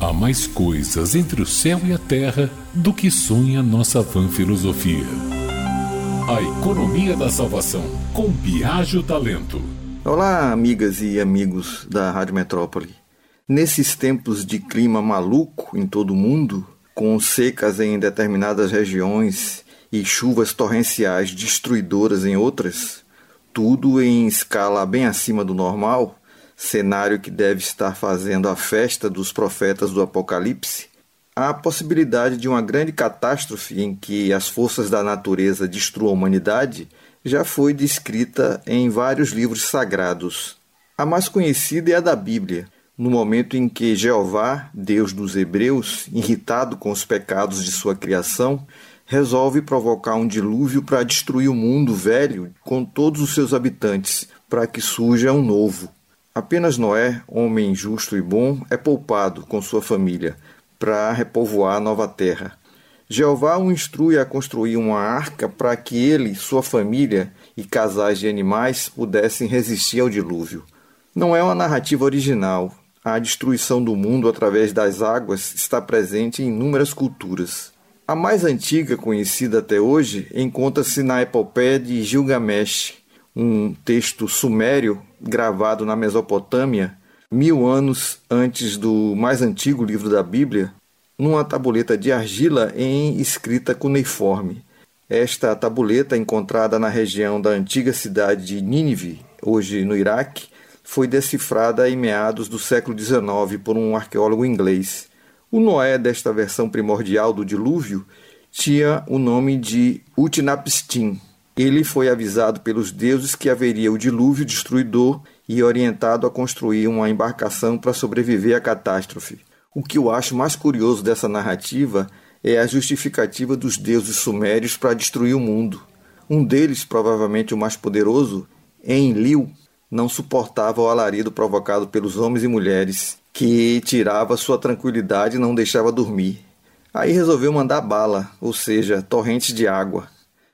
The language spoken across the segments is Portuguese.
Há mais coisas entre o céu e a terra do que sonha nossa vã filosofia. A Economia da Salvação, com Biagio Talento. Olá, amigas e amigos da Rádio Metrópole. Nesses tempos de clima maluco em todo o mundo, com secas em determinadas regiões e chuvas torrenciais destruidoras em outras, tudo em escala bem acima do normal, cenário que deve estar fazendo a festa dos profetas do Apocalipse, a possibilidade de uma grande catástrofe em que as forças da natureza destruam a humanidade já foi descrita em vários livros sagrados. A mais conhecida é a da Bíblia, no momento em que Jeová, Deus dos Hebreus, irritado com os pecados de sua criação, resolve provocar um dilúvio para destruir o mundo velho com todos os seus habitantes, para que surja um novo. Apenas Noé, homem justo e bom, é poupado com sua família para repovoar a nova terra. Jeová o instrui a construir uma arca para que ele, sua família e casais de animais pudessem resistir ao dilúvio. Não é uma narrativa original. A destruição do mundo através das águas está presente em inúmeras culturas. A mais antiga conhecida até hoje encontra-se na epopeia de Gilgamesh, um texto sumério gravado na Mesopotâmia, mil anos antes do mais antigo livro da Bíblia, numa tabuleta de argila em escrita cuneiforme. Esta tabuleta, encontrada na região da antiga cidade de Nínive, hoje no Iraque, foi decifrada em meados do século XIX por um arqueólogo inglês. O Noé desta versão primordial do dilúvio tinha o nome de Utnapishtim. Ele foi avisado pelos deuses que haveria o dilúvio destruidor e orientado a construir uma embarcação para sobreviver à catástrofe. O que eu acho mais curioso dessa narrativa é a justificativa dos deuses sumérios para destruir o mundo. Um deles, provavelmente o mais poderoso, Enlil, não suportava o alarido provocado pelos homens e mulheres, que tirava sua tranquilidade e não deixava dormir. Aí resolveu mandar bala, ou seja, torrentes de água.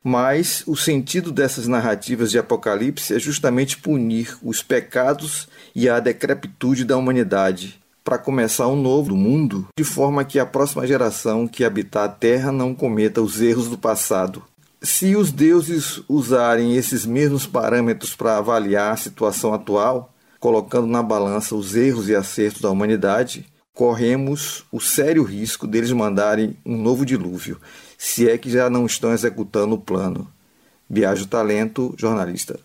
Mas o sentido dessas narrativas de Apocalipse é justamente punir os pecados e a decrepitude da humanidade, para começar um novo mundo, de forma que a próxima geração que habitar a Terra não cometa os erros do passado. Se os deuses usarem esses mesmos parâmetros para avaliar a situação atual, colocando na balança os erros e acertos da humanidade, corremos o sério risco deles mandarem um novo dilúvio, se é que já não estão executando o plano. Viajo Talento, jornalista.